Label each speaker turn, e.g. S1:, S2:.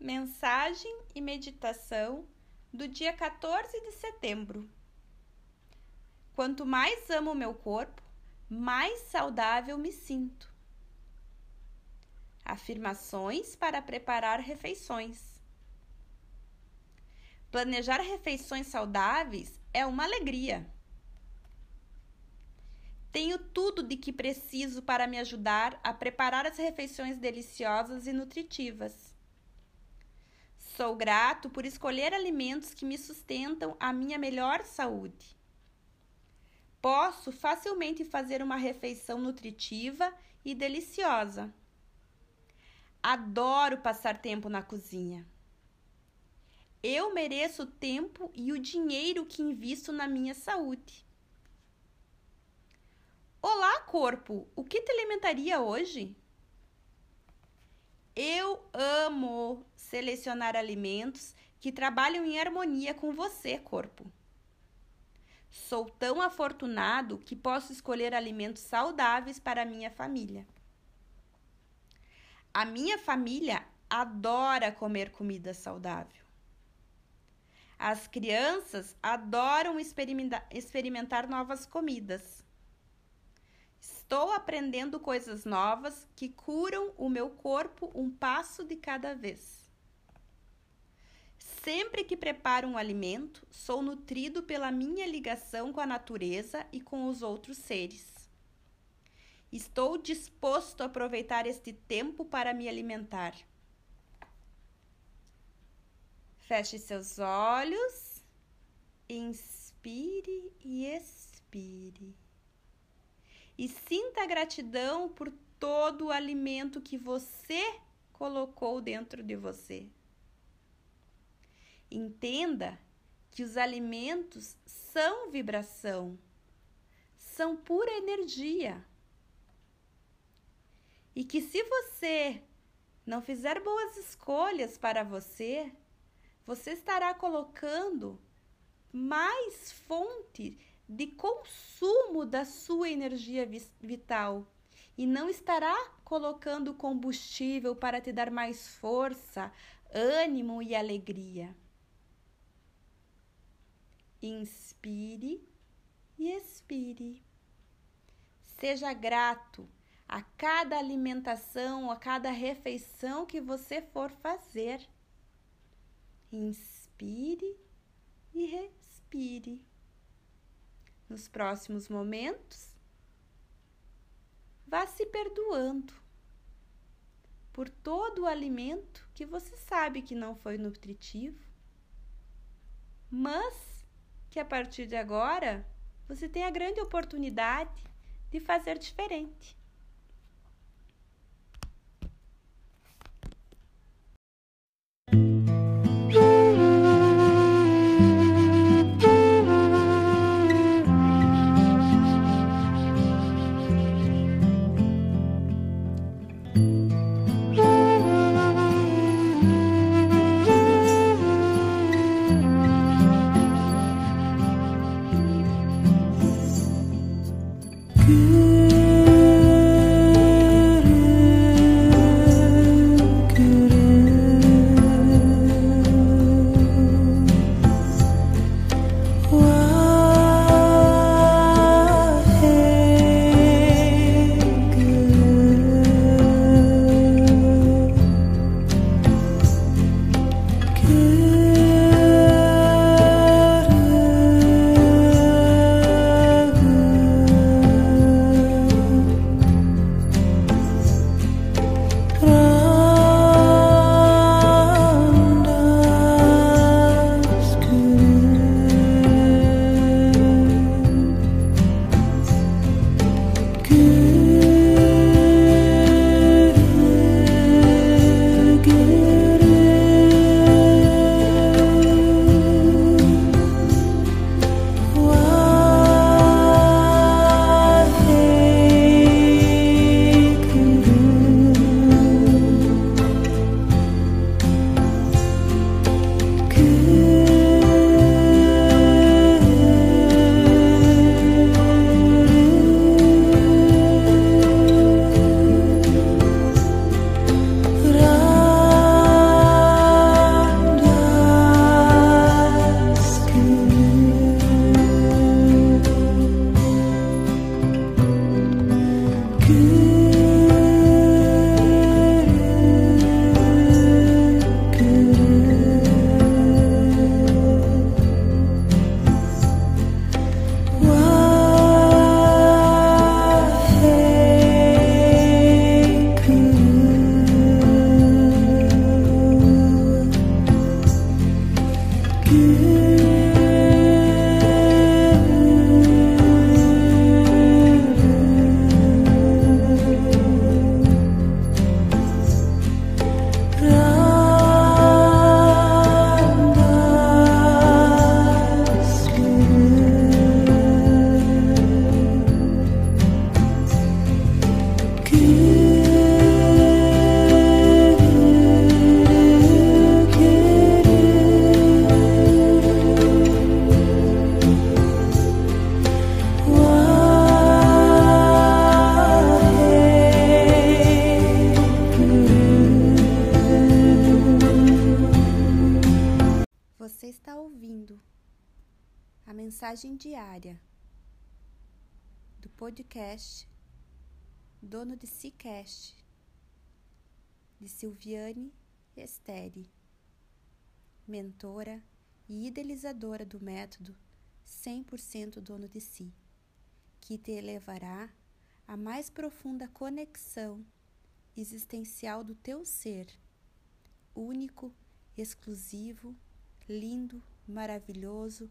S1: Mensagem e meditação do dia 14 de setembro. Quanto mais amo o meu corpo, mais saudável me sinto. Afirmações para preparar refeições. Planejar refeições saudáveis é uma alegria. Tenho tudo de que preciso para me ajudar a preparar as refeições deliciosas e nutritivas. Sou grato por escolher alimentos que me sustentam a minha melhor saúde. Posso facilmente fazer uma refeição nutritiva e deliciosa. Adoro passar tempo na cozinha. Eu mereço o tempo e o dinheiro que invisto na minha saúde. Olá, corpo! O que te alimentaria hoje? Eu amo selecionar alimentos que trabalham em harmonia com você, corpo. Sou tão afortunado que posso escolher alimentos saudáveis para minha família. A minha família adora comer comida saudável. As crianças adoram experimentar novas comidas. Estou aprendendo coisas novas que curam o meu corpo um passo de cada vez. Sempre que preparo um alimento, sou nutrido pela minha ligação com a natureza e com os outros seres. Estou disposto a aproveitar este tempo para me alimentar. Feche seus olhos, inspire e expire e sinta gratidão por todo o alimento que você colocou dentro de você. Entenda que os alimentos são vibração, são pura energia. E que se você não fizer boas escolhas para você, você estará colocando mais fonte de consumo da sua energia vital e não estará colocando combustível para te dar mais força, ânimo e alegria. Inspire e expire. Seja grato a cada alimentação, a cada refeição que você for fazer. Inspire e respire nos próximos momentos, vá se perdoando por todo o alimento que você sabe que não foi nutritivo, mas que a partir de agora você tem a grande oportunidade de fazer diferente. Mensagem diária do podcast Dono de Cicast de Silviane Esteri, mentora e idealizadora do método 100% dono de si, que te elevará à mais profunda conexão existencial do teu ser, único, exclusivo, lindo, maravilhoso,